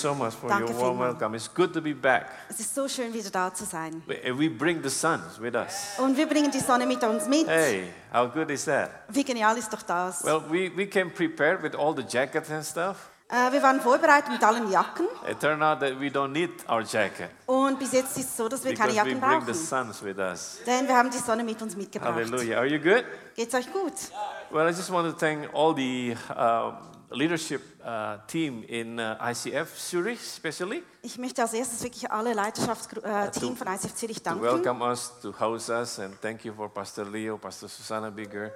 so much for Danke your warm vielmals. welcome. It's good to be back. Es ist so schön, wieder da zu sein. We we bring the suns with us. Und wir bringen die Sonne mit uns mit. Hey, how good is that? Wie genial ist doch das? Well, we, we came prepared with all the jackets and stuff. Äh, wir waren vorbereitet mit allen Jacken. It turned out that we don't need our jacket Und bis jetzt ist es so, dass wir keine because we Jacken bring the brauchen. suns with us. Denn wir haben die Sonne mit uns mitgebracht. Hallelujah. Are you good? Geht's euch gut? Well, I just want to thank all the uh, leadership uh, team in uh, ICF Zurich, especially, Ich möchte als erstes wirklich alle Leiterschaftsteam von ICF Zürich to danken, welcome us, to host us, and thank you for Pastor Leo, Pastor Susanna Bigger,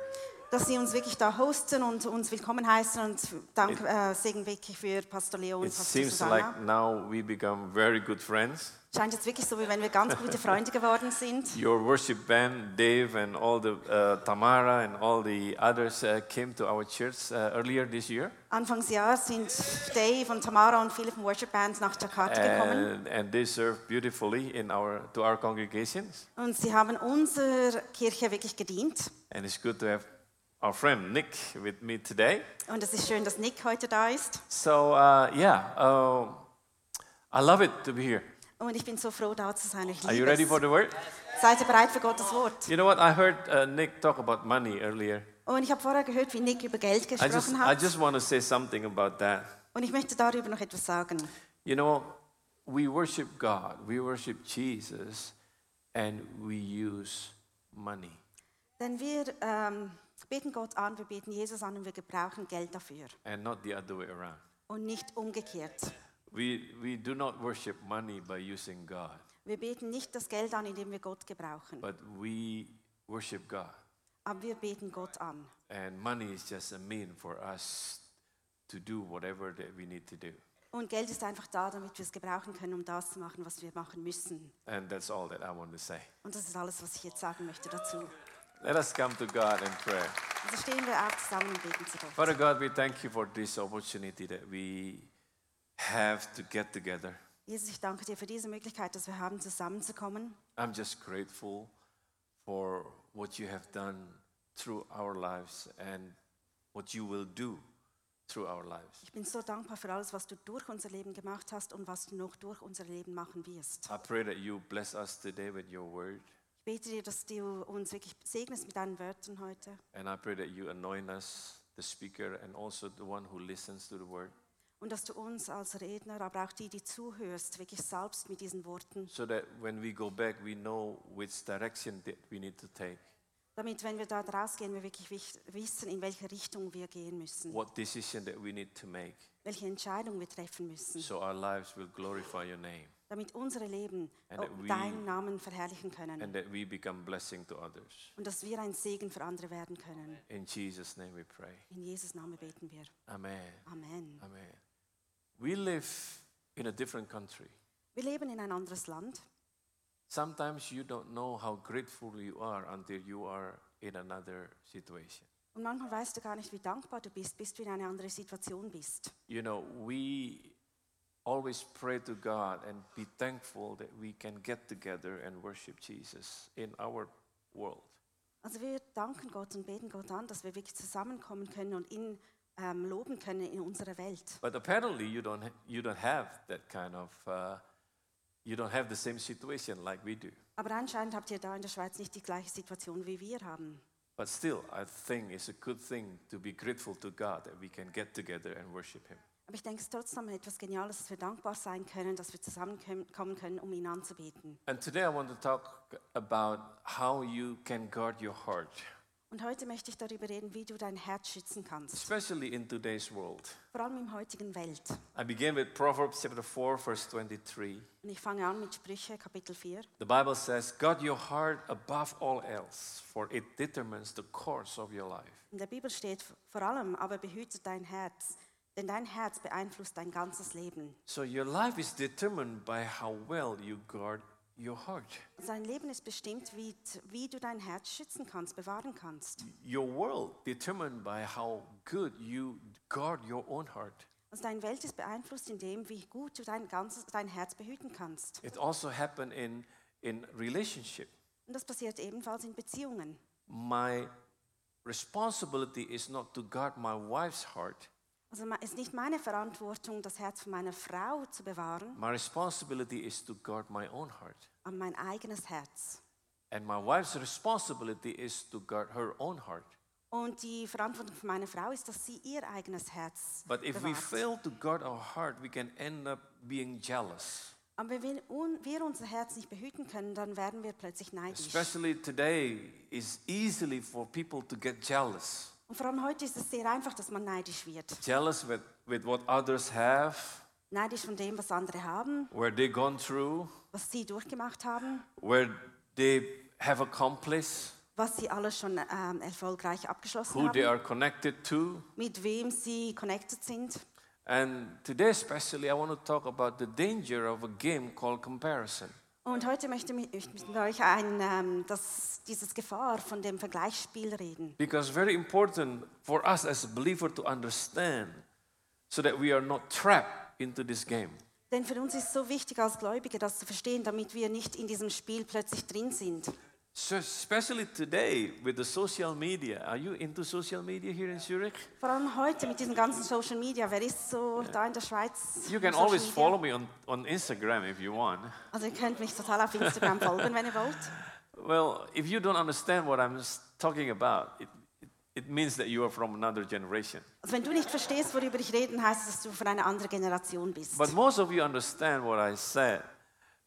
dass sie uns wirklich da hosten und uns willkommen heißen. Und Dank, äh, Segen wirklich für Pastor Leo und It Pastor seems Susanna. like now we become very good friends. Scheint jetzt wirklich so, wie wenn wir ganz gute Freunde geworden sind. Your worship band, Dave, and all the uh, Tamara and all the others uh, came to our church uh, earlier this year, Anfangsjahr sind Dave und Tamara und viele vom Worship Band nach Jakarta gekommen. and, and they serve beautifully in our to our congregations. Und sie haben unserer Kirche wirklich gedient. And it's good to have our friend Nick with me today. Und es ist schön, dass Nick heute da ist. So uh, yeah, uh, I love it to be here. Und ich bin so froh, da zu sein. Ich Are you ready for the word? Seid ihr bereit für Gottes Wort? You know what? I heard uh, Nick talk about money earlier. Und ich habe vorher gehört, wie Nick über Geld I just, gesprochen I hat. just want to say something about that. Und ich möchte darüber noch etwas sagen. You know, we worship God, we worship Jesus, and we use money. Denn wir ähm, beten Gott an, wir beten Jesus an und wir gebrauchen Geld dafür. and not the other way around. Und nicht umgekehrt. We, we do not worship money by using God, Wir beten nicht das Geld an, indem wir Gott gebrauchen. but we worship God. Aber wir beten Gott an. And money is just a mean for us to do whatever that we need to do. Und Geld ist einfach da, damit wir es gebrauchen können, um das zu machen, was wir machen müssen. And that's all that I want to say. Und das ist alles, was ich jetzt sagen möchte dazu. Let us come to God and pray. Also stehen wir auf zusammen und beten zu Gott. Father God, we thank you for this opportunity that we have to get together. Jesus, ich danke dir für diese Möglichkeit, dass wir haben, zusammenzukommen. I'm just grateful for what you have done through our lives and what you will do through our lives. Ich bin so dankbar für alles, was du durch unser Leben gemacht hast und was du noch durch unser Leben machen wirst. I pray that you bless us today with your word, Ich bete dir, dass du uns wirklich segnest mit deinen Wörtern heute. and I pray that you anoint us, the speaker, and also the one who listens to the word, Und dass du uns als Redner, aber auch die, die zuhörst, wirklich salbst mit diesen Worten. so that when we go back, we know which direction that we need to take, Damit, wenn wir da rausgehen, wir wirklich wissen, in welche Richtung wir gehen müssen. what decision that we need to make, Welche Entscheidung wir treffen müssen. so our lives will glorify your name, Damit unsere Leben we- deinen Namen verherrlichen können. and that we become blessing to others. Und dass wir ein Segen für andere werden können. In Jesus' name we pray. In Jesus' Namen beten wir. Amen. Amen. Amen. We live in a different country. Wir leben in ein anderes Land. Sometimes you don't know how grateful you are until you are in another situation. Und manchmal weißt du gar nicht, wie dankbar du bist, bis du in eine andere Situation bist. You know, we always pray to God and be thankful that we can get together and worship Jesus in our world. Also wir danken Gott und beten Gott an, dass wir wirklich zusammenkommen können und ihn ähm, loben können in unserer Welt. But apparently you don't you don't have that kind of uh, you don't have the same situation like we do. Aber anscheinend habt ihr da in der Schweiz nicht die gleiche Situation, wie wir haben. But still, I think it's a good thing to be grateful to God that we can get together and worship Him. Aber ich denke, es ist trotzdem etwas Geniales, dass wir dankbar sein können, dass wir zusammenkommen können, um ihn anzubeten. And today I want to talk about how you can guard your heart, Und heute möchte ich darüber reden, wie du dein Herz schützen kannst. especially in today's world. Vor allem im heutigen Welt. I begin with Proverbs chapter 4, verse 23. Und ich fange an mit Sprüche, Kapitel 4. The Bible says, Guard your heart above all else, for it determines the course of your life. In der Bibel steht vor allem, aber behüte dein Herz, denn dein Herz beeinflusst dein ganzes Leben. So your life is determined by how well you guard your heart. Sein Leben ist bestimmt, wie, wie du dein Herz schützen kannst, bewahren kannst. Your world determined by how good you guard your own heart. Also deine Welt ist beeinflusst in dem, wie gut du dein, ganzes, dein Herz behüten kannst. It also happened in, in relationship. Und das passiert ebenfalls in Beziehungen. My responsibility is not to guard my wife's heart, Also es ist nicht meine Verantwortung, das Herz von meiner Frau zu bewahren, My responsibility is to guard my own heart. aber mein eigenes Herz. And my wife's responsibility is to guard her own heart. Und die Verantwortung von meiner Frau ist, dass sie ihr eigenes Herz But if we bewahrt. fail to guard our heart, we can end up being jealous. Aber wenn wir unser Herz nicht behüten können, dann werden wir plötzlich neidisch. Especially today, is easily for people to get jealous. Und vor allem heute ist es sehr einfach, dass man neidisch wird. Jealous with, with what others have, Neidisch von dem, was andere haben, where they've gone through, was sie durchgemacht haben, where they have accomplished, was sie alles schon ähm, erfolgreich abgeschlossen who they haben, are connected to. mit wem sie connected sind. And today, especially, I want to talk about the danger of a game called comparison. Und heute möchte ich mit euch ein, ähm, das, dieses Gefahr von dem Vergleichsspiel reden. Because very important for us as a believer to understand so that we are not trapped into this game. Denn für uns ist es so wichtig als Gläubige, das zu verstehen, damit wir nicht in diesem Spiel plötzlich drin sind. So especially today with the social media. Are you into social media here in Zurich? Vor allem heute mit diesen ganzen Social Media. Wer ist so da in der Schweiz? You can always Media? follow me on, on Instagram if you want. Also ihr könnt mich total auf Instagram folgen, wenn ihr wollt. Well, if you don't understand what I'm talking about, it, it, it means that you are from another generation. Also wenn du nicht verstehst, worüber ich rede, heißt es, dass du von einer anderen Generation bist. But most of you understand what I said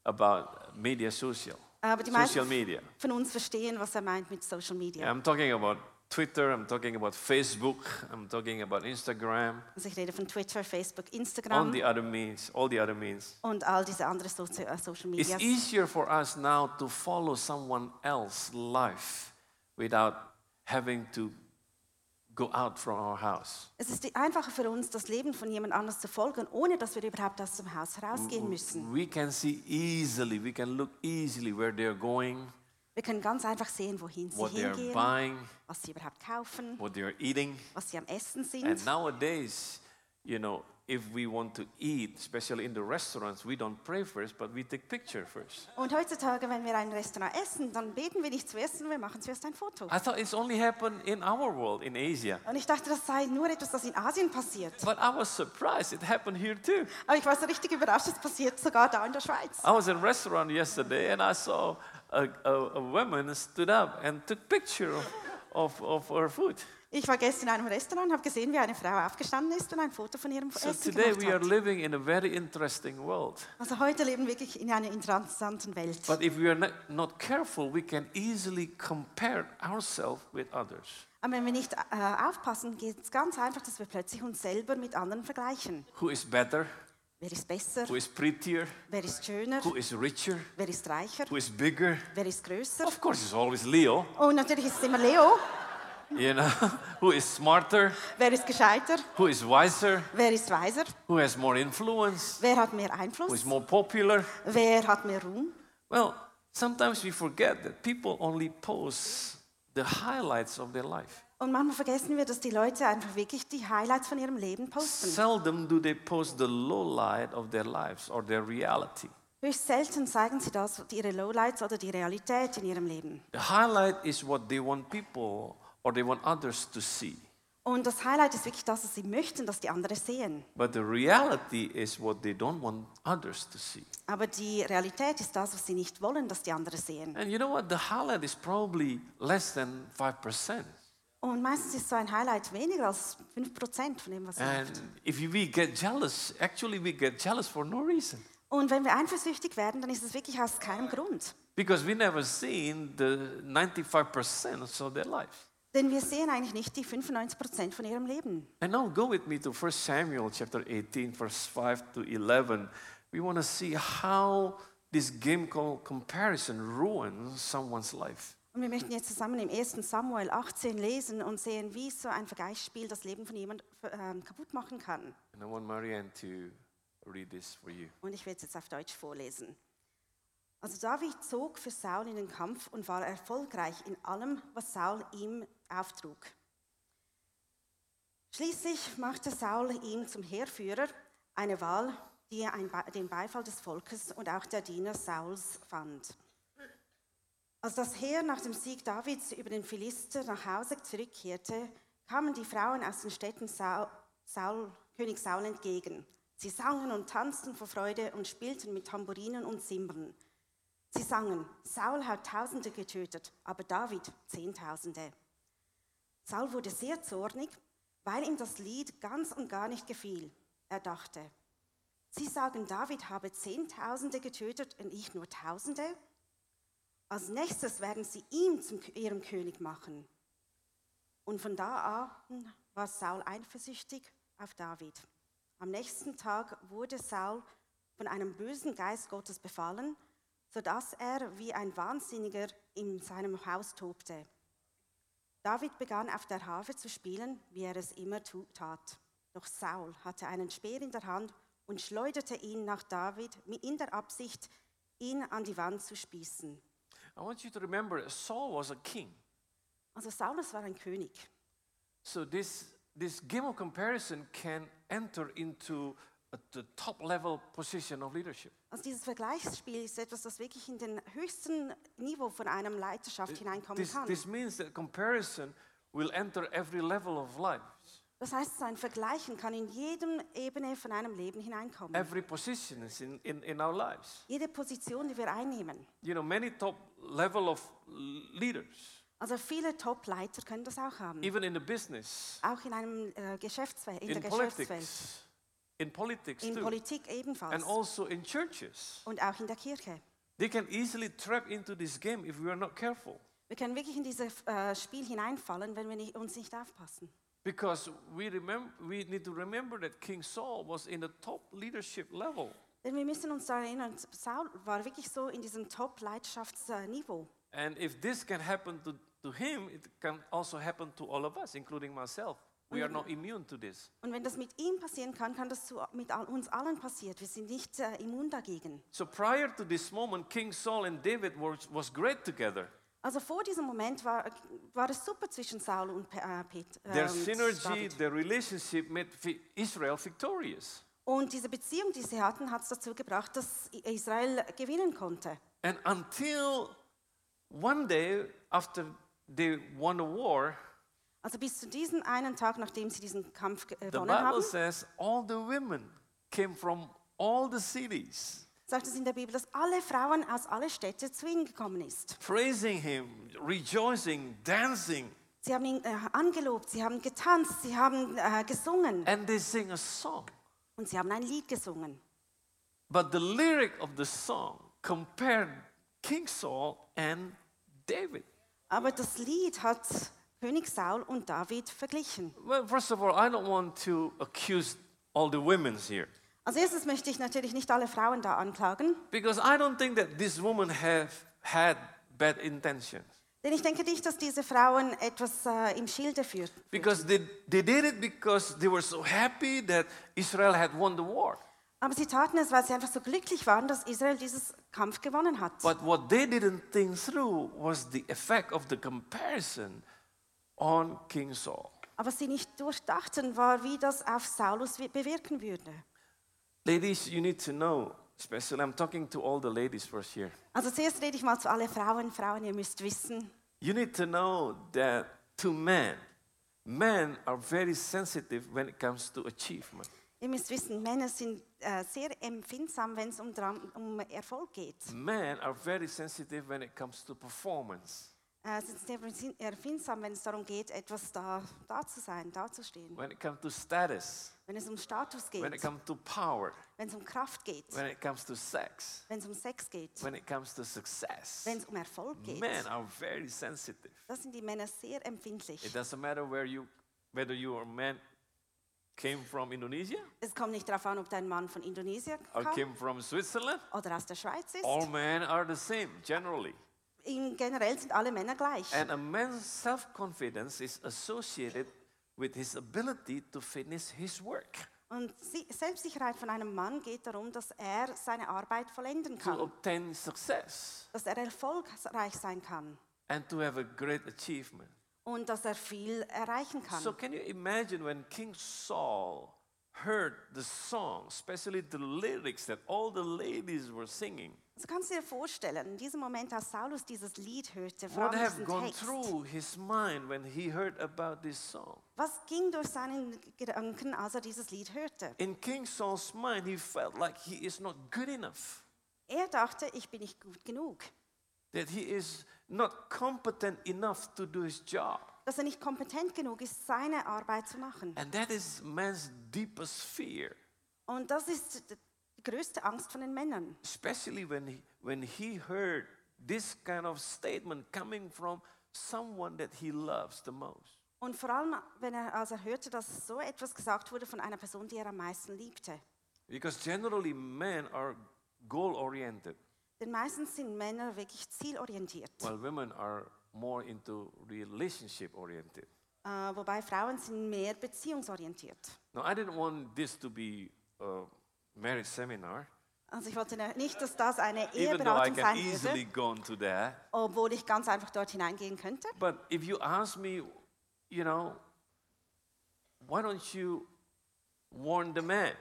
about media social, Aber die social meisten media. von uns verstehen, was er meint mit Social Media. I'm talking about Twitter, I'm talking about Facebook, I'm talking about Instagram, Also ich rede von Twitter, Facebook, all Instagram the other means, all the other means. und all diese anderen Sozi äh, Social It's Media. easier for us now to follow someone else's life without having to go out from our house. Es ist einfacher für uns, das Leben von jemand anders zu folgen, ohne dass wir überhaupt aus dem Haus herausgehen müssen. We can see easily, we can look easily where they're going, Wir können ganz einfach sehen, wohin sie what hingehen, buying, was sie überhaupt kaufen, what they're eating. was sie am Essen sind. And nowadays, you know, if we want to eat, especially in the restaurants, we don't pray first, but we take picture first. Und heutzutage, wenn wir ein Restaurant essen, dann beten wir nicht zuerst, sondern wir machen zuerst ein Foto. I thought it's only happened in our world, in Asia. Und ich dachte, das sei nur etwas, das in Asien passiert. But I was surprised it happened here too. Aber ich war so richtig überrascht, es passiert sogar da in der Schweiz. I was in a restaurant yesterday and I saw a, a, a woman stood up and took picture of, of, of her food. Ich war gestern in einem Restaurant und habe gesehen, wie eine Frau aufgestanden ist und ein Foto von ihrem So Essen today gemacht we are hat. living in a very interesting world. Also heute leben wir wirklich in einer interessanten Welt. But if we are not, not careful, we can easily compare ourselves with others. Aber wenn wir nicht äh, aufpassen, geht es ganz einfach, dass wir plötzlich uns selber mit anderen vergleichen. Who is better? Wer ist besser? Who is prettier? Wer ist schöner? Who is richer? Wer ist reicher? Who is bigger? Wer ist größer? Of course, it's always Leo. Und natürlich ist es immer Leo. You know, who is smarter? Wer ist gescheiter? Who is wiser? Wer ist weiser? Who has more influence? Wer hat mehr Einfluss? Who is more popular? Wer hat mehr Ruhm? Well, sometimes we forget that people only post the highlights of their life. Und manchmal vergessen wir, dass die Leute einfach wirklich die Highlights von ihrem Leben posten. Seldom do they post the low light of their lives or their reality. Höchst selten zeigen sie das, ihre Lowlights oder die Realität in ihrem Leben. The highlight is what they want people or they want others to see. Und das Highlight ist wirklich das, was sie möchten, dass die anderen sehen. But the reality is what they don't want others to see. Aber die Realität ist das, was sie nicht wollen, dass die anderen sehen. And you know what? The highlight is probably less than 5%. Und meistens ist so ein Highlight weniger als 5% von dem, was sie And if we get jealous, actually we get jealous for no reason. Und wenn wir eifersüchtig werden, dann ist es wirklich aus keinem Grund. Because we never seen the 95% of their life. Denn wir sehen eigentlich nicht die 95% von ihrem Leben. And now go with me to 1 Samuel chapter 18, verse 5 to 11. We want to see how this game called comparison ruins someone's life. Und wir möchten jetzt zusammen im 1. Samuel 18 lesen und sehen, wie so ein Vergleichsspiel das Leben von jemandem ähm, kaputt machen kann. And I want Marianne to read this for you. Und ich werde es jetzt auf Deutsch vorlesen. Also David zog für Saul in den Kampf und war erfolgreich in allem, was Saul ihm auftrug. Schließlich machte Saul ihn zum Heerführer, eine Wahl, die den Beifall des Volkes und auch der Diener Sauls fand. Als das Heer nach dem Sieg Davids über den Philister nach Hause zurückkehrte, kamen die Frauen aus den Städten Sau- Saul, König Saul entgegen. Sie sangen und tanzten vor Freude und spielten mit Tamburinen und Zimbeln. Sie sangen, Saul hat Tausende getötet, aber David Zehntausende. Saul wurde sehr zornig, weil ihm das Lied ganz und gar nicht gefiel. Er dachte, Sie sagen, David habe Zehntausende getötet und ich nur Tausende? Als nächstes werden sie ihn zu ihrem König machen. Und von da an war Saul eifersüchtig auf David. Am nächsten Tag wurde Saul von einem bösen Geist Gottes befallen, sodass er wie ein Wahnsinniger in seinem Haus tobte. David begann auf der Harfe zu spielen, wie er es immer tat. Doch Saul hatte einen Speer in der Hand und schleuderte ihn nach David in der Absicht, ihn an die Wand zu spießen. I want you to remember Saul was a king. Also Saulus war ein König. So this, this game of comparison can enter into a, the top level position of leadership. Also dieses Vergleichsspiel ist etwas, das wirklich in den höchsten Niveau von einem Leiterschaft hineinkommen This, kann. this means that comparison will enter every level of life, Das heißt, ein Vergleichen kann in jedem Ebene von einem Leben hineinkommen. every position is in, in, in our lives. Jede Position, die wir einnehmen. You know, many top level of leaders, Also viele Top-Leiter können das auch haben. even in the business, Auch in einem äh, Geschäftsfeld, in, in der Geschäftswelt. In politics In too, Politik ebenfalls. and also in churches. Und auch in der Kirche. They can easily trap into this game if we are not careful. Wir können wirklich in dieses äh, Spiel hineinfallen, wenn wir nicht, uns nicht aufpassen. Because we, remember, we need to remember that King Saul was in the top leadership level. Denn wir müssen uns daran erinnern, Saul war wirklich so in diesem Top-Leiterschaftsniveau. And if this can happen to, to him, it can also happen to all of us, including myself. We are not immune to this. Und wenn das mit ihm passieren kann, kann das zu, mit all, uns allen passieren. Wir sind nicht äh, immun dagegen. So prior to this moment, King Saul and David was, was great together. Also vor diesem Moment war, war es super zwischen Saul und äh, Pet, äh, Their und synergy, David. their relationship made Israel victorious. Und diese Beziehung, die sie hatten, hat es dazu gebracht, dass Israel gewinnen konnte. And until one day after they won the war, Also bis zu diesem einen Tag, nachdem sie diesen Kampf the gewonnen Bible haben, says all the women came from all the cities. sagt es in der Bibel, dass alle Frauen aus alle Städte zu ihm gekommen ist. praising him, rejoicing, dancing, Sie haben ihn äh, angelobt, sie haben getanzt, sie haben äh, gesungen and they sing a song. und sie haben ein Lied gesungen. But the lyric of the song compared King Saul and David. Aber das Lied hat König Saul und David verglichen. Well, first of all, I don't want to accuse all the women here Als erstes möchte ich natürlich nicht alle Frauen da anklagen, because I don't think that these women have had bad intentions. denn ich denke nicht, dass diese Frauen etwas äh, im Schilde führen. Because they, they did it because they were so happy that Israel had won the war. Aber sie taten es, weil sie einfach so glücklich waren, dass Israel dieses Kampf gewonnen hat. But what they didn't think through was the effect of the comparison on King Saul. Aber sie nicht durchdachten, war, wie das auf Saulus wi- bewirken würde. Ladies, you need to know, especially I'm talking to all the ladies first here. Also zuerst rede ich mal zu alle Frauen. Frauen, ihr müsst wissen, You need to know that to men, men are very sensitive when it comes to achievement. ihr müsst wissen, Männer sind äh, sehr empfindsam, wenn es um, um Erfolg geht. Men are very sensitive when it comes to performance, Äh, sie sind empfindsam, wenn es darum geht, etwas da, da zu sein, da zu stehen. when it comes to status, Wenn es um Status when it geht, comes to power, wenn es um Kraft geht, when it comes to sex, wenn es um Sex geht, when it comes to success. wenn es um Erfolg geht. Men are very sensitive. Das sind die Männer sehr empfindlich. It doesn't matter where you, whether you or man came from Indonesia Es kommt nicht darauf an, ob dein Mann von Indonesien or kam came from Switzerland. oder aus der Schweiz ist. All men are the same generally. In generell sind alle Männer gleich. And a man's self-confidence is associated with his ability to finish his work, Und Selbstsicherheit von einem Mann geht darum, dass er seine Arbeit vollenden to kann, obtain success, dass er erfolgreich sein kann and to have a great achievement. und dass er viel erreichen kann. So can you imagine when King Saul heard the song, especially the lyrics that all the ladies were singing, Also kannst du dir vorstellen, in diesem Moment, als Saulus dieses Lied hörte, vor what allem have diesen gone Text, through his mind when he heard about this song? was ging durch seinen Gedanken, als er dieses Lied hörte? In King Saul's mind, he felt like he is not good enough, Er dachte, ich bin nicht gut genug, that he is not competent enough to do his job. Dass er nicht kompetent genug ist, seine Arbeit zu machen. And that is man's deepest fear, Und das ist die größte Angst von den Männern. especially when he, when he heard this kind of statement coming from someone that he loves the most. Und vor allem, wenn er, als er hörte, dass so etwas gesagt wurde von einer Person, die er am meisten liebte. Because generally, men are goal oriented, Denn meistens sind Männer wirklich zielorientiert, while women are more into relationship oriented. äh, wobei Frauen sind mehr beziehungsorientiert. Now, I didn't want this to be a marriage seminar, Also ich wollte nicht, dass das eine Eheberatung sein würde, that. obwohl ich ganz einfach dort hineingehen könnte. But if you ask me, you know, why don't you warn the man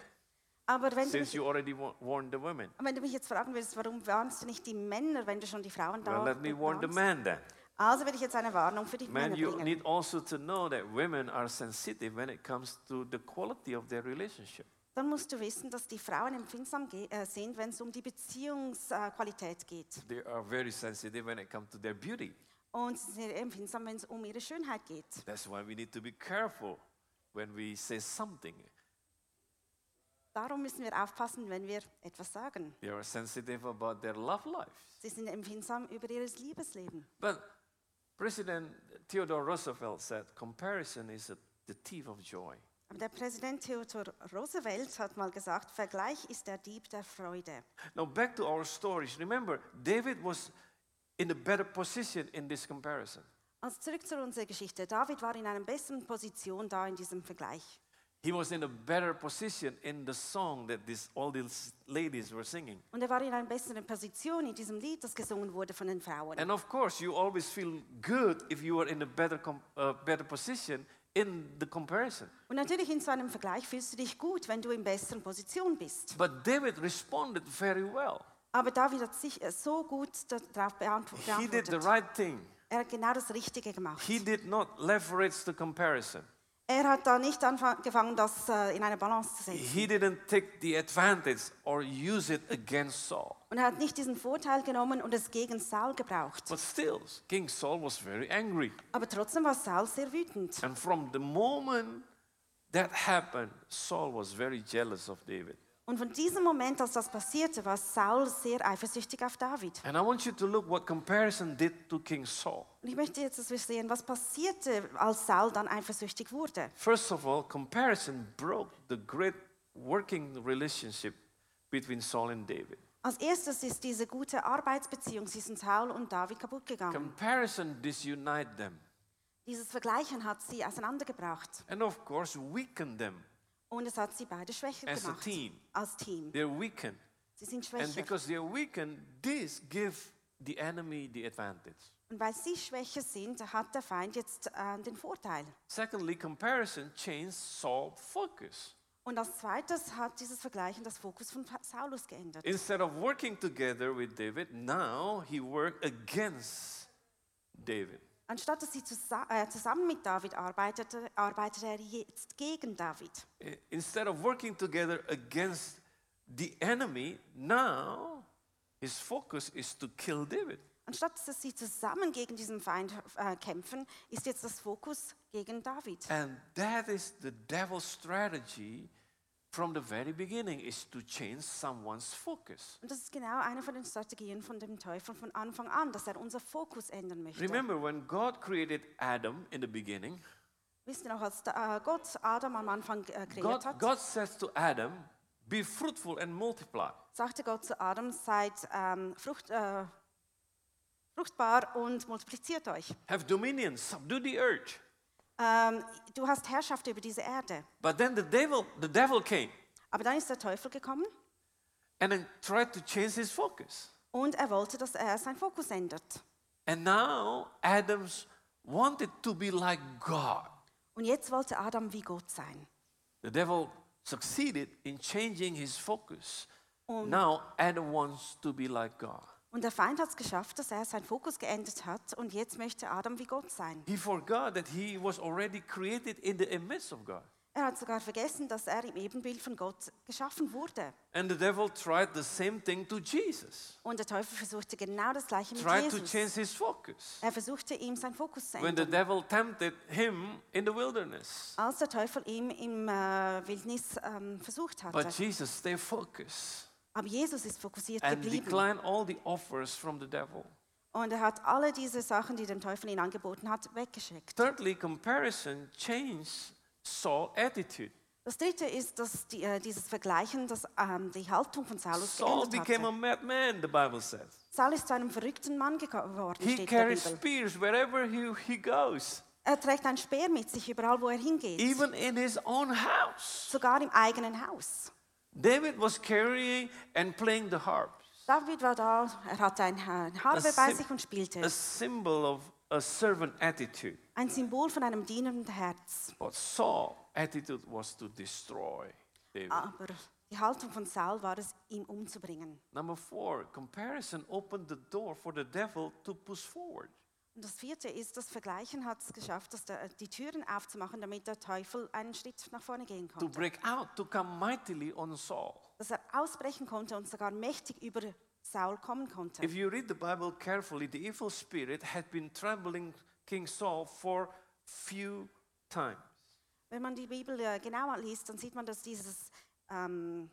Aber wenn du, since mich, you already wa- warned the women? wenn du mich jetzt fragen würdest, warum warnst du nicht die Männer, wenn du schon die Frauen da Well, let me warn the warnst? man then. Also will ich jetzt eine Warnung für die Man, Männer you bringen. need also to know that women are sensitive when it comes to the quality of their relationship. Dann musst du wissen, dass die Frauen empfindsam äh, sind, wenn es um die Beziehungsqualität geht. They are very sensitive when it comes to their beauty. Und sie sind empfindsam, wenn es um ihre Schönheit geht. That's why we need to be careful when we say something. Darum müssen wir aufpassen, wenn wir etwas sagen. They are sensitive about their love life. Sie sind empfindsam über ihr Liebesleben. But President Theodore Roosevelt said comparison is a, the thief of joy. Aber der Präsident Theodor Roosevelt hat mal gesagt, Vergleich ist der Dieb der Freude. Now, back to our stories. Remember, David was in a better position in this comparison. Also zurück zu unserer Geschichte. David war in einer besseren Position da in diesem Vergleich. He was in a better position in the song that this, all these ladies were singing. Und er war in einer besseren Position in diesem Lied, das gesungen wurde von den Frauen. And of course, you always feel good if you are in a better, uh, better position in the comparison. Und natürlich in so einem Vergleich fühlst du dich gut, wenn du in besseren Position bist. But David responded very well. Aber David hat sich äh, so gut darauf beantw- He did the beantwortet. right thing. Er hat genau das Richtige gemacht. He did not leverage the comparison. Er hat da nicht angefangen, das äh, in eine Balance zu setzen. He didn't take the advantage or use it against Saul. Und er hat nicht diesen Vorteil genommen und es gegen Saul gebraucht. But still, King Saul was very angry. Aber trotzdem war Saul sehr wütend. And from the moment that happened, Saul was very jealous of David. Und von diesem Moment, als das passierte, war Saul sehr eifersüchtig auf David. And I want you to look what comparison did to King Saul. Und ich möchte jetzt, dass wir sehen, was passierte, als Saul dann eifersüchtig wurde. First of all, comparison broke the great working relationship between Saul and David. Als erstes ist diese gute Arbeitsbeziehung zwischen Saul und David kaputt gegangen. Comparison disunited them Dieses Vergleichen hat sie auseinandergebracht and, of course, weakened them und es hat sie beide schwächer as a gemacht. team. Als Team. They're weakened. Sie sind And schwächer. because they're weakened, this gives the enemy the advantage. Und weil sie schwächer sind, hat der Feind jetzt äh, den Vorteil. Secondly, comparison changed Saul's focus. Und als zweites hat dieses Vergleichen das Fokus von Saulus geändert. Instead of working together with David, now he worked against David. Anstatt dass sie äh, zusammen mit David arbeitete, arbeitete er jetzt gegen David. Instead of working together against the enemy, now his focus is to kill David. Anstatt dass sie zusammen gegen diesen Feind äh, kämpfen, ist jetzt das Fokus gegen David. And that is the devil's strategy from the very beginning is to change someone's focus. Und das ist genau eine von den Strategien von dem Teufel von Anfang an, dass er unser Fokus ändern möchte. Remember when God created Adam in the beginning, Wisst ihr noch, als äh, Gott Adam am Anfang äh, kreiert hat, God says to Adam, be fruitful and multiply. sagte Gott zu Adam, seid ähm, Frucht, äh, fruchtbar und multipliziert euch. Have dominion, subdue the earth. Ähm, du hast Herrschaft über diese Erde. But then the devil, the devil came Aber dann ist der Teufel gekommen and then tried to change his focus. und er wollte, dass er seinen Fokus ändert. And now Adam's wanted to be like God. Und jetzt wollte Adam wie Gott sein. The devil succeeded in changing his focus. Now Adam wants to be like God. Und der Feind hat es geschafft, dass er seinen Fokus geändert hat und jetzt möchte Adam wie Gott sein. He forgot that he was already created in the image of God. Er hat sogar vergessen, dass er im Ebenbild von Gott geschaffen wurde. And the devil tried the same thing to Jesus, Und der Teufel versuchte genau das Gleiche mit tried to Jesus. change his focus. Er versuchte ihm seinen Fokus zu When the ändern. devil tempted him in the wilderness. Als der Teufel ihm im äh, Wildnis ähm, versucht But hatte. Jesus stayed focused Aber Jesus ist fokussiert and geblieben. all the offers from the devil. Und er hat alle diese Sachen, die dem Teufel ihn angeboten hat, weggeschickt. Thirdly, comparison changed Saul's attitude. Das dritte ist, dass die, äh, dieses Vergleichen das, ähm, die Haltung von Saulus Saul geändert became a hatte. madman, the Bible says. Saul ist zu einem verrückten Mann geworden, He steht in der carries Bibel. spears wherever he, he goes, Er trägt ein Speer mit sich überall, wo er hingeht. even in his own house. Sogar im eigenen Haus. David was carrying and playing the harp, David war da, er hatte ein Ha- Harfe A bei sich und spielte. a symbol of a servant attitude. Ein Symbol von einem dienenden Herz. But Saul's attitude was to destroy David. Aber die Haltung von Saul war es, ihn umzubringen. Number four, comparison opened the door for the devil to push forward. Und das vierte ist, das Vergleichen hat es geschafft, dass der, die Türen aufzumachen, damit der Teufel einen Schritt nach vorne gehen to konnte. break out, to come mightily on Saul. Dass er ausbrechen konnte und sogar mächtig über Saul kommen konnte. If you read the Bible carefully, the evil spirit had been troubling King Saul for few times. Wenn man die Bibel äh, genauer liest, dann sieht man, dass dieses, ähm,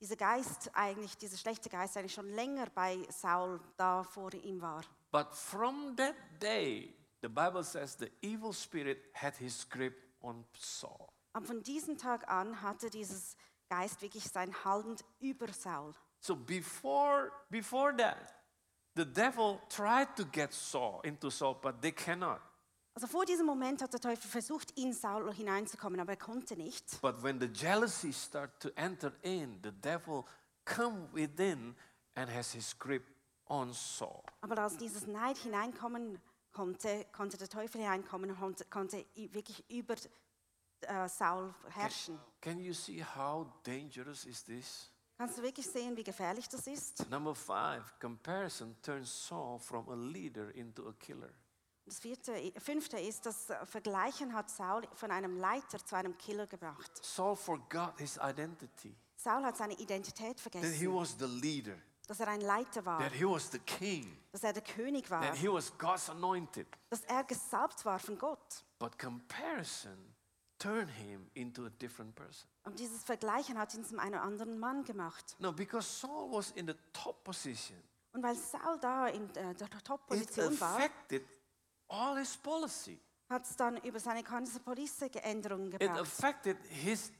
dieser Geist eigentlich, dieser schlechte Geist eigentlich schon länger bei Saul da vor ihm war. But from that day, the Bible says the evil spirit had his grip on Saul. Aber von diesem Tag an hatte dieses Geist wirklich sein Halten über Saul. So before before that, the devil tried to get Saul into Saul, but they cannot. Also vor diesem Moment hat der Teufel versucht, in Saul hineinzukommen, aber er konnte nicht. But when the jealousy start to enter in, the devil come within and has his grip. Aber als dieses Neid hineinkommen konnte, konnte der Teufel hineinkommen und konnte, wirklich über äh, Saul herrschen. Can you see how dangerous is this? Kannst du wirklich sehen, wie gefährlich das ist? Number five, comparison turns Saul from a leader into a killer. Das vierte, fünfte ist, das äh, Vergleichen hat Saul von einem Leiter zu einem Killer gebracht. Saul forgot his identity, Saul hat seine Identität that he vergessen, was the leader, dass er ein Leiter war, that he was the king, dass er der König war, that he was God's anointed. dass er gesalbt war von Gott. But comparison turned him into a different person. Und dieses Vergleichen hat ihn zu einem anderen Mann gemacht. No, because Saul was in the top position, Und weil Saul da in äh, der it Top-Position war, affected all his policy. hat es dann über seine ganze Police-Änderungen It gebracht. affected his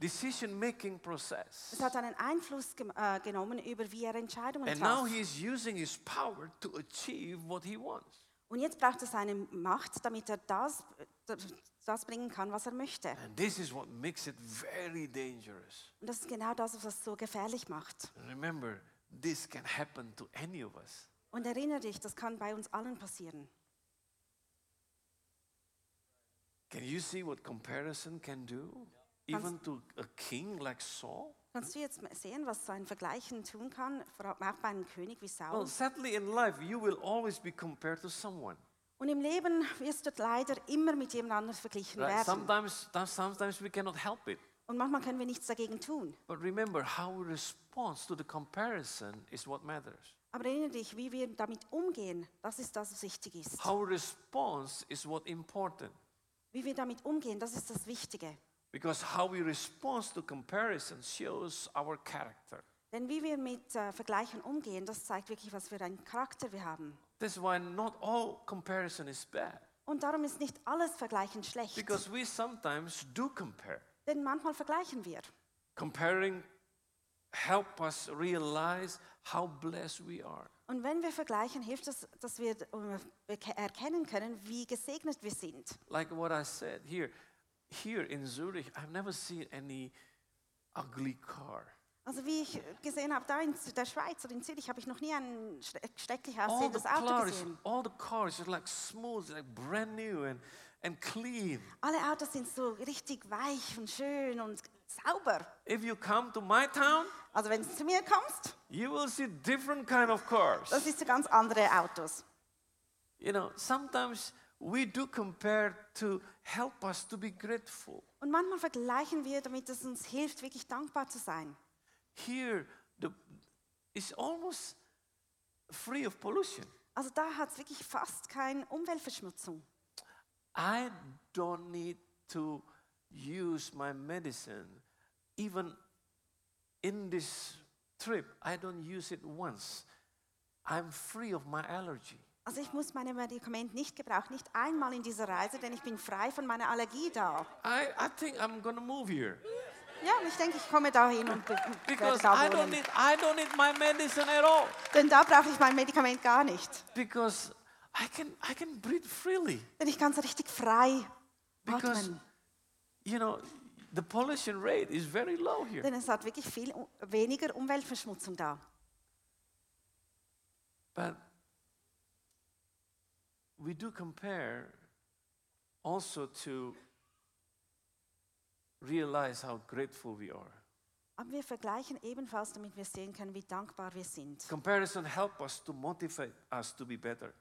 decision-making process. Es hat einen Einfluss gem- äh, genommen über wie er Entscheidungen And now he is using his power to achieve what he wants. Und jetzt braucht er seine Macht, damit er das, das bringen kann, was er möchte. And this is what makes it very dangerous. Und das ist genau das, was es so gefährlich macht. Remember, this can happen to any of us. Und erinnere dich, das kann bei uns allen passieren. Can you see what comparison can do? Even to a king like Saul? Kannst du jetzt sehen, was so ein Vergleichen tun kann, auch bei einem König wie Saul? Well, sadly, in life, you will always be compared to someone. Und im Leben wirst du leider immer mit jemand anderem verglichen Right? werden. Sometimes, sometimes we cannot help it. Und manchmal können wir nichts dagegen tun. But remember, how we respond to the comparison is what matters. Aber erinnere dich, wie wir damit umgehen, das ist das, was wichtig ist. How we respond is what important. Wie wir damit umgehen, das ist das Wichtige. Because how we respond to comparison shows our character. Denn wie wir mit äh, Vergleichen umgehen, das zeigt wirklich, was für einen Charakter wir haben. That's why not all comparison is bad. Und darum ist nicht alles Vergleichen schlecht. Because we sometimes do compare. Denn manchmal vergleichen wir. Comparing help us realize how blessed we are. Und wenn wir vergleichen, hilft es, dass wir äh, erkennen können, wie gesegnet wir sind. Like what I said here. Here in Zurich, I've never seen any ugly car. Also wie ich gesehen habe, da in der Schweiz oder in Zürich habe ich noch nie ein schre- schrecklich aussehendes Auto cars, gesehen. all the cars are like smooth, like brand new and, and clean. Alle Autos sind so richtig weich und schön und sauber. If you come to my town, Also wenn du zu mir kommst, you will see different kind of cars. das ist ganz andere Autos. You know, sometimes we do compare to help us to be grateful. Und manchmal vergleichen wir, damit es uns hilft, wirklich dankbar zu sein. Here, the, it's almost free of pollution. Also da hat es wirklich fast keine Umweltverschmutzung. I don't need to use my medicine. Even in this trip, I don't use it once. I'm free of my allergy. Also ich muss meine Medikamente nicht gebrauchen, nicht einmal in dieser Reise, denn ich bin frei von meiner Allergie da. I, I think I'm to move here Ja, und ich denke, ich komme da hin und because da I don't, need, I don't need my medicine at all Denn da brauche ich mein Medikament gar nicht. because I can, I can breathe freely. Denn ich kann so richtig frei Because, atmen. you know, the pollution rate is very low here. Denn es hat wirklich viel weniger Umweltverschmutzung da. But we do compare also to realize how grateful we are. Aber wir vergleichen ebenfalls, damit wir sehen können, wie dankbar wir sind. Comparison help us to motivate us to be better.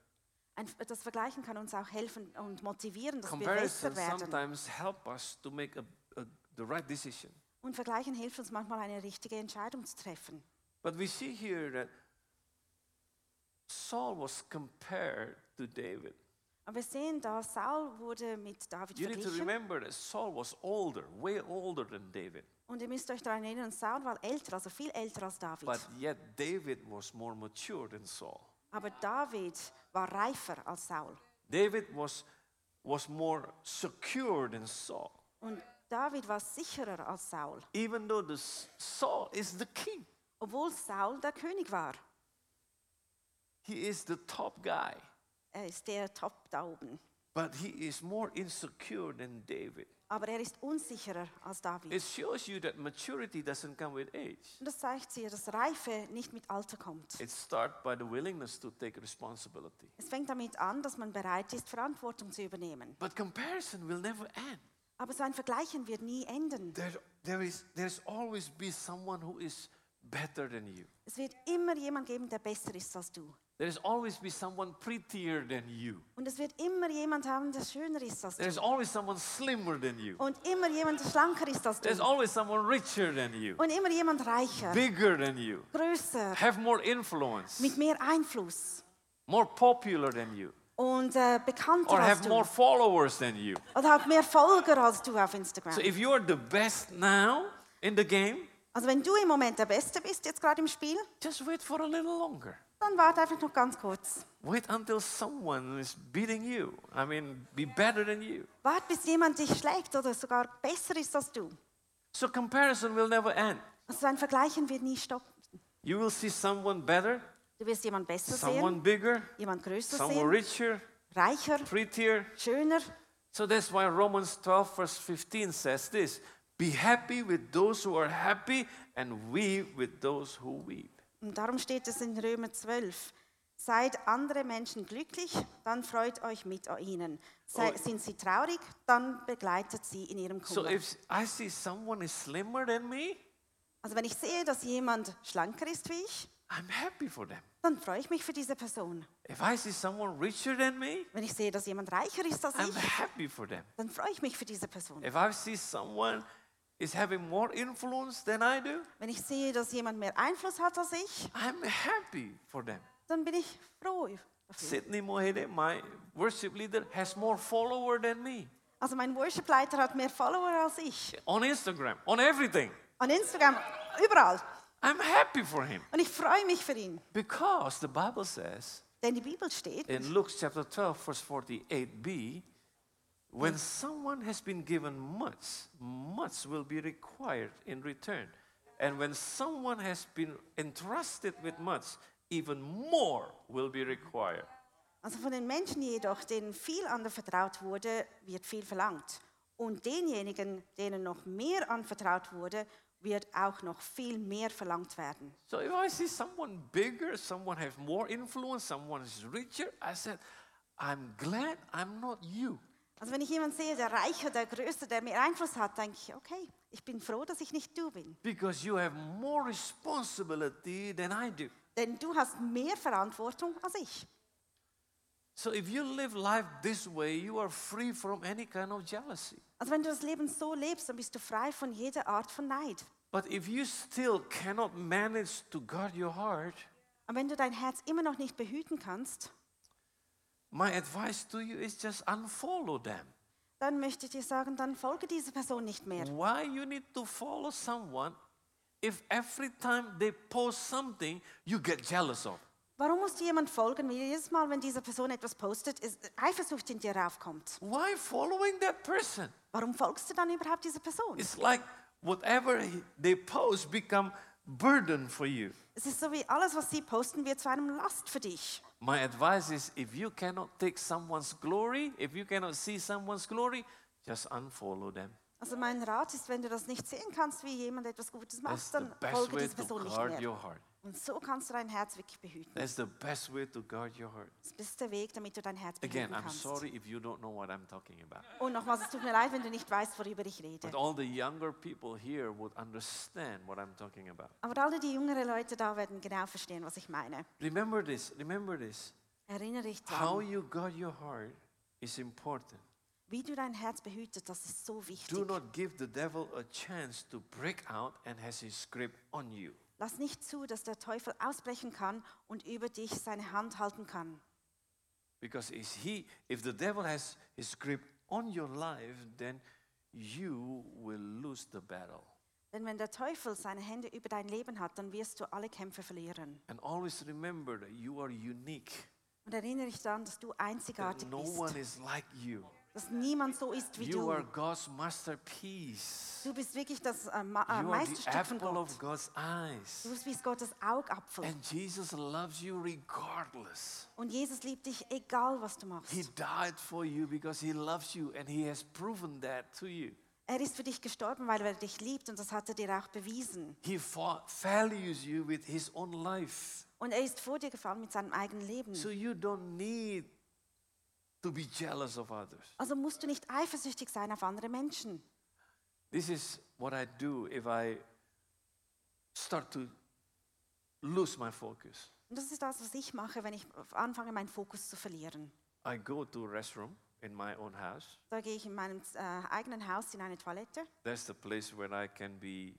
Ein, das Vergleichen kann uns auch helfen und motivieren, dass wir Comparison besser werden. sometimes help us to make a, a, the right decision. Und Vergleichen hilft uns manchmal, eine richtige Entscheidung zu treffen. But we see here that Saul was compared to David. Aber wir sehen da, Saul wurde mit David You need to verglichen. remember that Saul was older, way older than David. Und ihr müsst euch daran erinnern, Saul war älter, also viel älter als David. But yet David was more mature than Saul. Aber David war reifer als Saul. David was, was more secure than Saul, Und David war sicherer als Saul, even though the, S- Saul is the king. obwohl Saul der König war. He is the top guy, ist der Top da oben. but he is more insecure than David. Aber er ist unsicherer als David. It shows you that maturity doesn't come with age. Und das zeigt dir, dass Reife nicht mit Alter kommt. It starts by the willingness to take responsibility. Es fängt damit an, dass man bereit ist, Verantwortung zu übernehmen. But comparison will never end. Aber so ein Vergleichen wird nie enden. There, there is, there's always be someone who is better than you. Es wird immer jemand geben, der besser ist als du. There's always be someone prettier than you. Und es wird immer jemand haben, der schöner ist als du. There's always someone slimmer than you. Und immer jemand, der schlanker ist als There's du. always someone richer than you, Und immer jemand reicher, bigger than you, größer, have more influence, mit mehr Einfluss more popular than you, und äh, bekannter or have more followers than you. Oder hat mehr Folger als du auf Instagram. So if you are the best now in the game, Also wenn du im Moment der Beste bist, jetzt gerade im Spiel, just wait for a little longer. dann warte einfach noch ganz kurz. Wait until someone is beating you. I mean, be better than you. Wart, bis jemand dich schlägt oder sogar besser ist als du. So comparison will never end. Also ein Vergleichen wird nie stoppen. You will see someone better, Du wirst jemand besser someone sehen, bigger, jemand größer someone sehen, richer, reicher, prettier. schöner. So that's why Romans 12, verse 15 says this Be happy with those who are happy, and weep with those who weep. Und darum steht es in Römer 12. Seid andere Menschen glücklich, dann freut euch mit ihnen. Sei, Oh. Sind sie traurig, dann begleitet sie in ihrem So Kummer. if I see someone is slimmer than me, Also wenn ich sehe, dass jemand schlanker ist wie ich, I'm happy for them. dann freue ich mich für diese Person. If I see someone richer than me, Wenn ich sehe, dass jemand reicher ist als I'm ich, happy for them. dann freue ich mich für diese Person. If I see someone is having more influence than I do, Wenn ich sehe, dass jemand mehr Einfluss hat als ich, I'm happy for them. dann bin ich froh dafür. Sydney Mohede, my worship leader, has more follower than me Also mein Worship-Leiter hat mehr Follower als ich. on Instagram, on everything. An Instagram, überall. I'm happy for him Und ich freue mich für ihn. because the Bible says Denn die Bibel steht, in Luke chapter 12, verse 48b, when mm. someone has been given much, much will be required in return. And when someone has been entrusted with much, even more will be required. also von den Menschen jedoch, denen viel anvertraut wurde, wird viel verlangt. Und denjenigen, denen noch mehr anvertraut wurde, wird auch noch viel mehr verlangt werden. So if I see someone bigger, someone has more influence, someone is richer, I said, I'm glad I'm not you. Also wenn ich jemanden sehe, der reicher, der größer, der mehr Einfluss hat, denke ich, okay, ich bin froh, dass ich nicht du bin. Because you have more responsibility than I do. Denn du hast mehr Verantwortung als ich. So if you live life this way, you are free from any kind of jealousy. Also wenn du das Leben so lebst, dann bist du frei von jeder Art von Neid. But if you still cannot manage to guard your heart, Und wenn du dein Herz immer noch nicht behüten kannst, my advice to you is just unfollow them. dann möchte ich dir sagen, dann folge dieser Person nicht mehr. Why you need to follow someone if every time they post something you get jealous of? Warum musst du jemand folgen, wie jedes Mal, wenn diese Person etwas postet, ist Eifersucht in dir raufkommt? Why following that person? Warum folgst du dann überhaupt dieser Person? It's like whatever he- they post become burden for you. Es ist so wie alles, was sie posten, wird zu einem Last für dich. My advice is if you cannot take someone's glory, if you cannot see someone's glory, just unfollow them. Also mein Rat ist, wenn du das nicht sehen kannst, wie jemand etwas Gutes macht, dann folge dieser to Person nicht mehr. Und so kannst du dein Herz wirklich behüten. That's the best way to guard your heart. Das ist der beste Weg, damit du dein Herz Again, behüten I'm kannst. sorry if you don't know what I'm talking about. Und nochmals, es tut mir leid, wenn du nicht weißt, worüber ich rede. But all the younger people here would understand what I'm talking about. Aber alle die jüngeren Leute da werden genau verstehen, was ich meine. Remember this, remember this. Erinnere dich How daran, you guard your heart is important. Wie du dein Herz behütet, das ist so wichtig. Do not give the devil a chance to break out and has his grip on you. Lass nicht zu, dass der Teufel ausbrechen kann und über dich seine Hand halten kann. Because is he, if the devil has his grip on your life, then you will lose the battle. Denn wenn der Teufel seine Hände über dein Leben hat, dann wirst du alle Kämpfe verlieren. And always remember that you are unique. Und erinnere dich daran, dass du That einzigartig no bist. one is like you. Dass niemand so ist wie You du. are God's masterpiece. Du bist wirklich das äh, Ma äh, You are the Meisterstück von Gott. of God's eyes. Du bist Gottes Augapfel. And Jesus loves you regardless. Und Jesus liebt dich, egal was du machst. He died for you because he loves you and he has proven that to you. Er ist für dich gestorben, weil er dich liebt und das hat er dir auch bewiesen. He values you with his own life. Und er ist vor dir gefallen mit seinem eigenen Leben. So you don't need to be jealous of others. Also musst du nicht eifersüchtig sein auf andere Menschen. This is what I do if I start to lose my focus. Und das ist das, was ich mache, wenn ich anfange, meinen Fokus zu verlieren. I go to a restroom in my own house. Da gehe ich in meinem äh, eigenen Haus in eine Toilette That's the place where I can be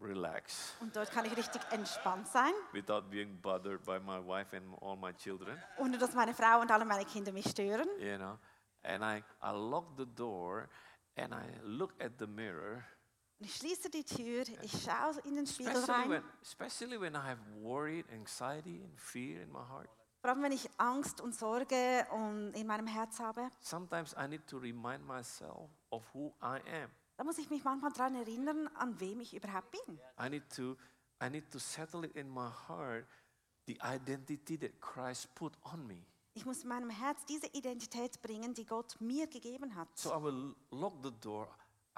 relaxed und dort kann ich richtig entspannt sein, without being bothered by my wife and all my children. ohne dass meine Frau und alle meine Kinder mich stören. You know, and I, I lock the door and I look at the mirror, Und ich schließe die Tür, ich schaue in den Spiegel especially when, rein. especially when I have worried, anxiety, and fear in my heart. Vor allem, wenn ich Angst und Sorge und in meinem Herz habe, Sometimes I need to remind myself of who I am. Da muss ich mich manchmal daran erinnern, an wem ich überhaupt bin. I need to, I need to settle it in my heart the identity that Christ put on me. Ich muss in meinem Herz diese Identität bringen, die Gott mir gegeben hat. So I will lock the door.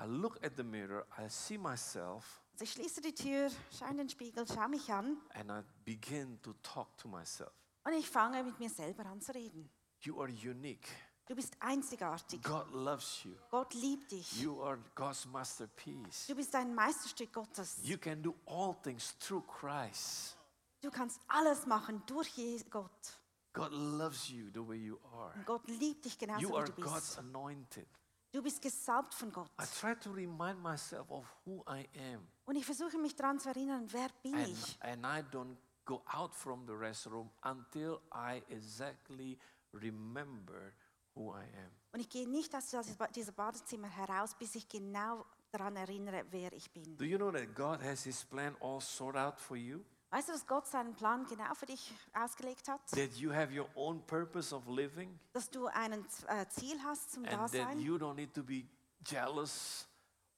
I look at the mirror. I see myself, Also ich schließe die Tür, schaue in den Spiegel, schaue mich an and I begin to talk to myself. und ich fange mit mir selber an zu reden. You are unique. Du bist einzigartig. God loves you. Gott liebt dich. You are God's masterpiece. Du bist ein Meisterstück Gottes. You can do all things through Christ. Du kannst alles machen durch Gott. God loves you the way you are. Und Gott liebt dich genauso You wie are du God's bist. anointed. Du bist gesalbt von Gott. I try to remind myself of who I am. Und ich versuche mich daran zu erinnern, wer bin And, ich? and I don't go out from the restroom until I exactly remember who I am. Und ich gehe nicht aus diesem Badezimmer heraus, bis ich genau daran erinnere, wer ich bin. Do you know that God has His plan all sorted out for you? Weißt du, dass Gott seinen Plan genau für dich ausgelegt hat? That you have your own purpose of living Dass du ein äh, Ziel hast zum and that Dasein you don't need to be jealous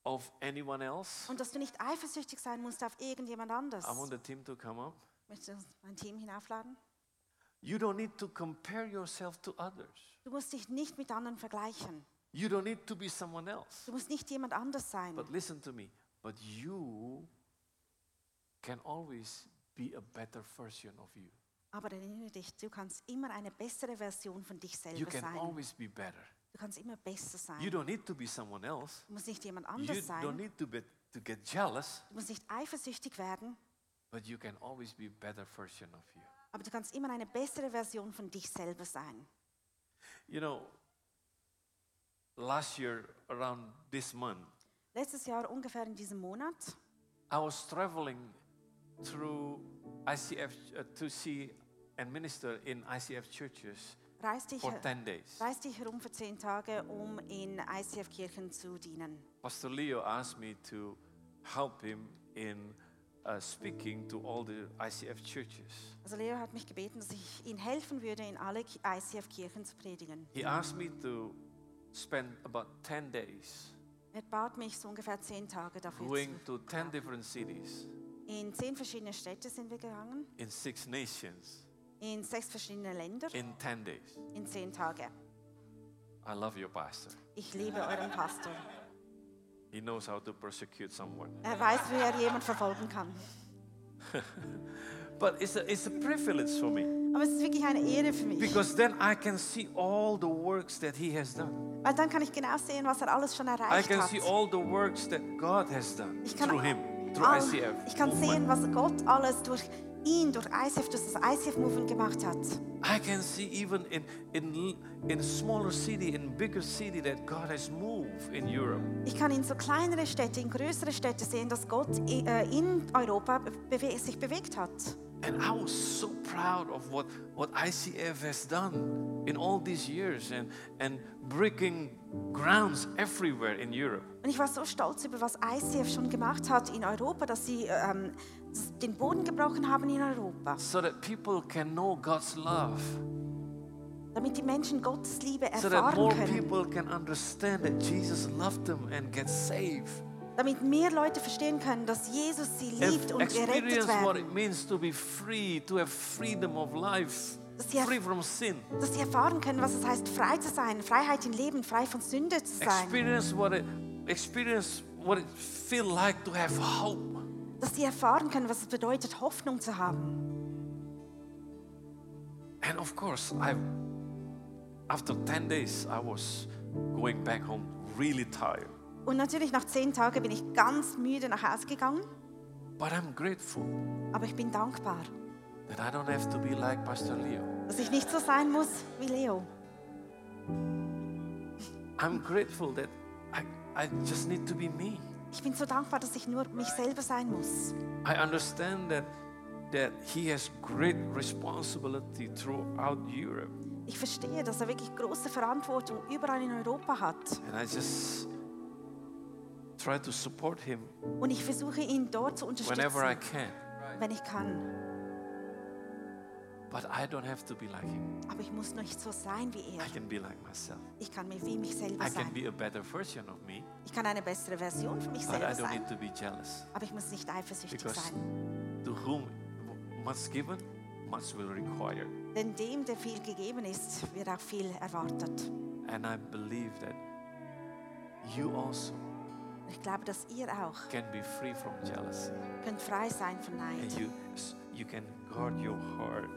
of anyone else? und dass du nicht eifersüchtig sein musst auf irgendjemand anders. I want the team to come up. Möchtest du mein Team hinaufladen? You don't need to compare yourself to others. Du musst dich nicht mit anderen vergleichen. You don't need to be someone else. Du musst nicht jemand anders sein. But listen to me. But you can always be a better version of you. Aber erinnere dich, du kannst immer eine bessere Version von dich You selber can sein. always be better. Du kannst immer besser sein. You don't need to be someone else. Du musst nicht jemand You anders don't sein. need to, be, to get jealous, Du musst nicht eifersüchtig werden, but you can always be better version of you. aber du kannst immer eine bessere Version von dich selber sein. You know, last year around this month, Letztes Jahr ungefähr in diesem Monat I was traveling through ICF uh, to see and minister in ICF churches reiste ich, for 10 days. reiste ich herum für zehn Tage, um in ICF-Kirchen zu dienen. Pastor Leo asked me to help him in speaking to all the ICF churches. Also Leo hat mich gebeten, dass ich ihm helfen würde, in alle Ki- ICF-Kirchen zu predigen. He asked me to spend about 10 days Er bat mich, so ungefähr zehn Tage dafür going zu to 10 different cities In zehn verschiedene Städte sind wir gegangen, in six nations in sechs verschiedene Länder, in 10 days. in zehn Tage. I love your pastor. Ich liebe euren Pastor. He knows how to persecute someone. Er weiß, wie er jemand verfolgen kann. But it's a, it's a privilege for me Aber es ist wirklich eine Ehre für mich, because then I can see all the works that he has done. weil dann kann ich genau sehen, was er alles schon erreicht hat. I can hat. see all the works that God has done Ich kann, through him, through all, ICF. ich kann sehen, movement. was Gott alles durch ihn, durch ICF, durch das ICF-Movement gemacht hat. I can see even in, in, in smaller city, in bigger city that God has moved in Europe. Ich kann in so kleinere Städte, in größere Städte sehen, dass Gott äh, in Europa sich bewegt hat. And I was so proud of what, what ICF has done in all these years and, and breaking grounds everywhere in Europe. Und ich war so stolz über, was ICF schon gemacht hat in Europa, dass sie ähm, den Boden gebrochen haben in Europa, So that people can know God's love. Damit die Menschen Gottes Liebe So that more erfahren können, people can understand that Jesus loved them and get saved. damit mehr Leute verstehen können, dass Jesus sie liebt und gerettet experience what werden, Dass sie- free from sin. dass sie erfahren können, was es heißt, frei zu sein, Freiheit im Leben, frei von Sünde zu sein, Experience what it experience what it feel like to have hope. dass sie erfahren können, was es bedeutet, Hoffnung zu haben. And of course, I after 10 days I was going back home really tired. Und natürlich nach zehn Tagen bin ich ganz müde nach Hause gegangen, But I'm grateful aber ich bin dankbar, that I don't have to be like Pastor Leo. dass ich nicht so sein muss wie Leo. I'm grateful that I, I just need to be me. Ich bin so dankbar, dass ich nur mich selber sein muss. I understand that that he has great responsibility throughout Europe. Ich verstehe, dass er wirklich große Verantwortung überall in Europa hat. And I just try to support him Und ich versuche ihn dort zu unterstützen, wenn ich kann. Like him. Aber ich muss nicht so sein wie I er. can be like myself. Ich kann mir wie mich selber I can sein. be a better version of me, Ich kann eine bessere Version von mich selber don't sein. need to be jealous. Aber ich muss nicht eifersüchtig Because sein. to whom much given, much will require. Denn dem, der viel gegeben er, ist, wird auch viel erwartet. And I believe that you also ich glaube, dass ihr auch can be free from jealousy. könnt frei sein von And you, you can guard your heart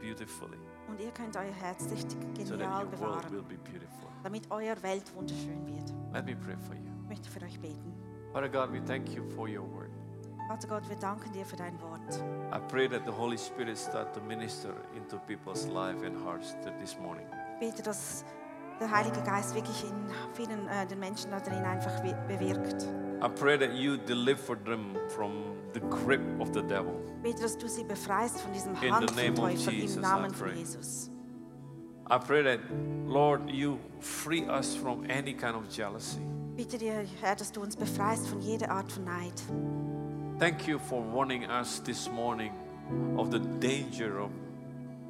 beautifully Und ihr könnt euer Herz richtig so that genial your world will bewahren, be beautiful. damit euer Welt wunderschön wird. Let me pray for you. Ich möchte für euch beten. Father God, we thank you for your word. Vater Gott, wir danken dir für dein Wort. I pray that the Holy Spirit start to minister into people's life and hearts th- this morning. Bete, dass der Heilige Geist wirklich in vielen äh, den Menschen da drin einfach bewirkt. I pray that you deliver them from the grip of the devil. Bete, dass du sie befreist von diesem Hand vom Teufel im Namen von. Jesus. I pray that, Lord, you free us from any kind of jealousy. Bitte dir, Herr, dass du uns befreist von jeder Art von Neid. Thank you for warning us this morning of the danger of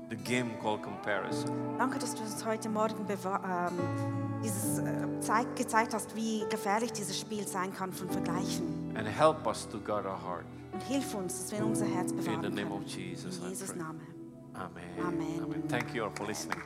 the game called comparison. Danke, dass du uns heute Morgen ähm, dieses, äh, zeig, gezeigt hast, wie gefährlich dieses Spiel sein kann von Vergleichen. And help us to guard our heart. Und hilf uns, dass wir unser Herz In the name können. of Jesus, In Jesus' pray. Namen. Amen. Amen. Thank you all for listening.